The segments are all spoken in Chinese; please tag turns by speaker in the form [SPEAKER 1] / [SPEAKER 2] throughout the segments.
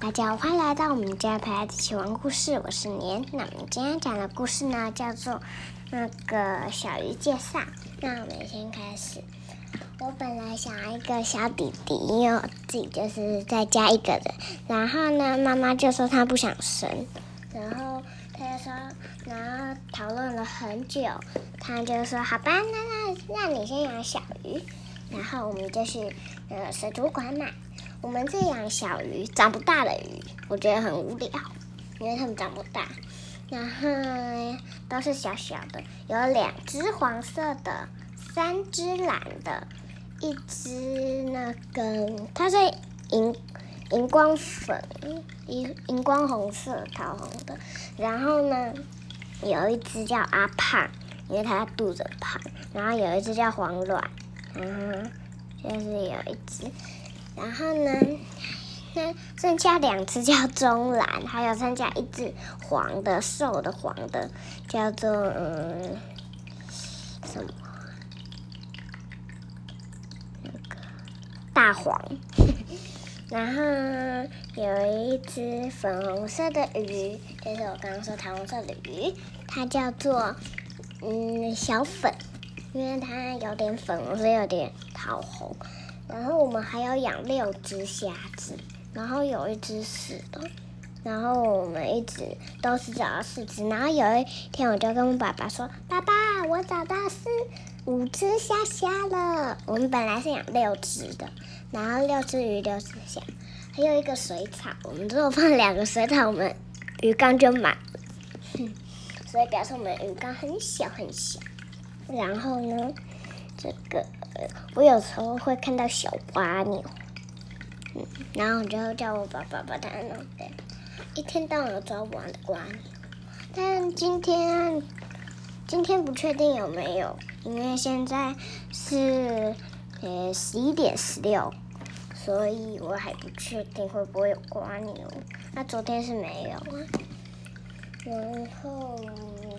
[SPEAKER 1] 大家，欢迎来到我们家陪孩子一起玩故事。我是年。那我们今天讲的故事呢，叫做那个小鱼介绍。那我们先开始。我本来想要一个小弟弟，因为我自己就是在家一个人。然后呢，妈妈就说她不想生。然后他就说，然后讨论了很久，他就说好吧，那那那你先养小鱼。然后我们就去呃水族馆买。我们这养小鱼，长不大的鱼，我觉得很无聊，因为它们长不大。然后都是小小的，有两只黄色的，三只蓝的，一只那个它是荧荧光粉，荧荧光红色桃红的。然后呢，有一只叫阿胖，因为它肚子胖。然后有一只叫黄卵，然后就是有一只。然后呢，那剩下两只叫中蓝，还有剩下一只黄的瘦的黄的，叫做嗯什么那个大黄。然后有一只粉红色的鱼，就是我刚刚说桃红色的鱼，它叫做嗯小粉，因为它有点粉红色，有点桃红。然后我们还要养六只虾子，然后有一只死的，然后我们一直都是找到四只，然后有一天我就跟我爸爸说：“爸爸，我找到四五只虾虾了。”我们本来是养六只的，然后六只鱼六只虾，还有一个水草，我们最后放两个水草，我们 鱼缸就满了，所以表示我们鱼缸很小很小。然后呢，这个。我有时候会看到小花牛，嗯，然后我就叫我爸爸把它弄掉。一天到晚抓不完的瓜牛，但今天今天不确定有没有，因为现在是呃十一点十六，所以我还不确定会不会有瓜牛。那昨天是没有啊。然后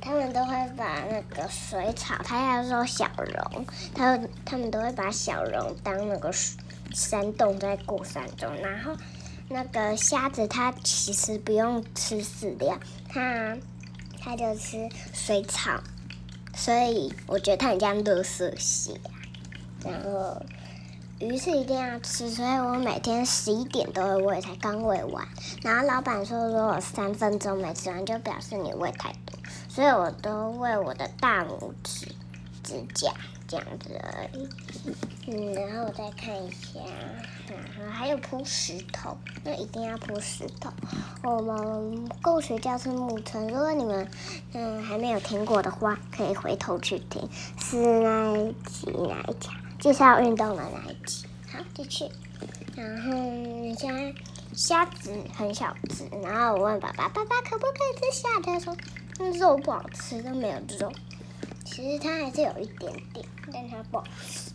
[SPEAKER 1] 他们都会把那个水草，他要说小龙，他他们都会把小龙当那个山洞在过山中。然后那个虾子，它其实不用吃饲料，它它就吃水草，所以我觉得它很像乐色蟹。然后。鱼是一定要吃，所以我每天十一点都会喂，才刚喂完。然后老板说，如果三分钟没吃完，就表示你喂太多，所以我都喂我的大拇指指甲这样子而已。嗯，然后我再看一下，然后还有铺石头，那一定要铺石头。我们共学教室木村，如果你们嗯还没有听过的话，可以回头去听，是那一集哪一讲？介绍运动的那一集，好继续。然后现在虾子很小只，然后我问爸爸：“爸爸可不可以吃虾？”他说：“那肉不好吃，都没有肉。其实它还是有一点点，但它不好吃。”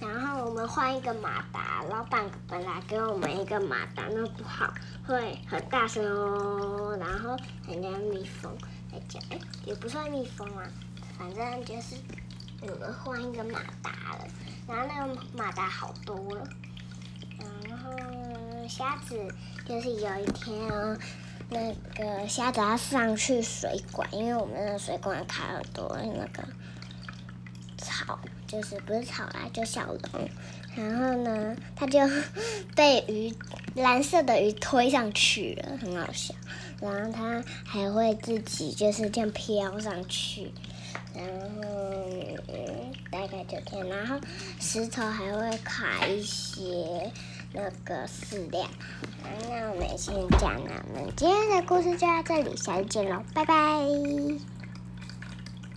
[SPEAKER 1] 然后我们换一个马达，老板本来给我们一个马达，那不好，会很大声哦。然后人家蜜蜂在讲，哎，也不算蜜蜂啊，反正就是。我们换一个马达了，然后那个马达好多了。然后虾子就是有一天哦，那个虾子要上去水管，因为我们的水管卡很多那个草，就是不是草啦，就小龙。然后呢，它就被鱼蓝色的鱼推上去了，很好笑。然后它还会自己就是这样飘上去。然后大概九天，然后石头还会卡一些那个饲料。那我们先讲了，我们今天的故事就到这里，下次见喽，拜拜。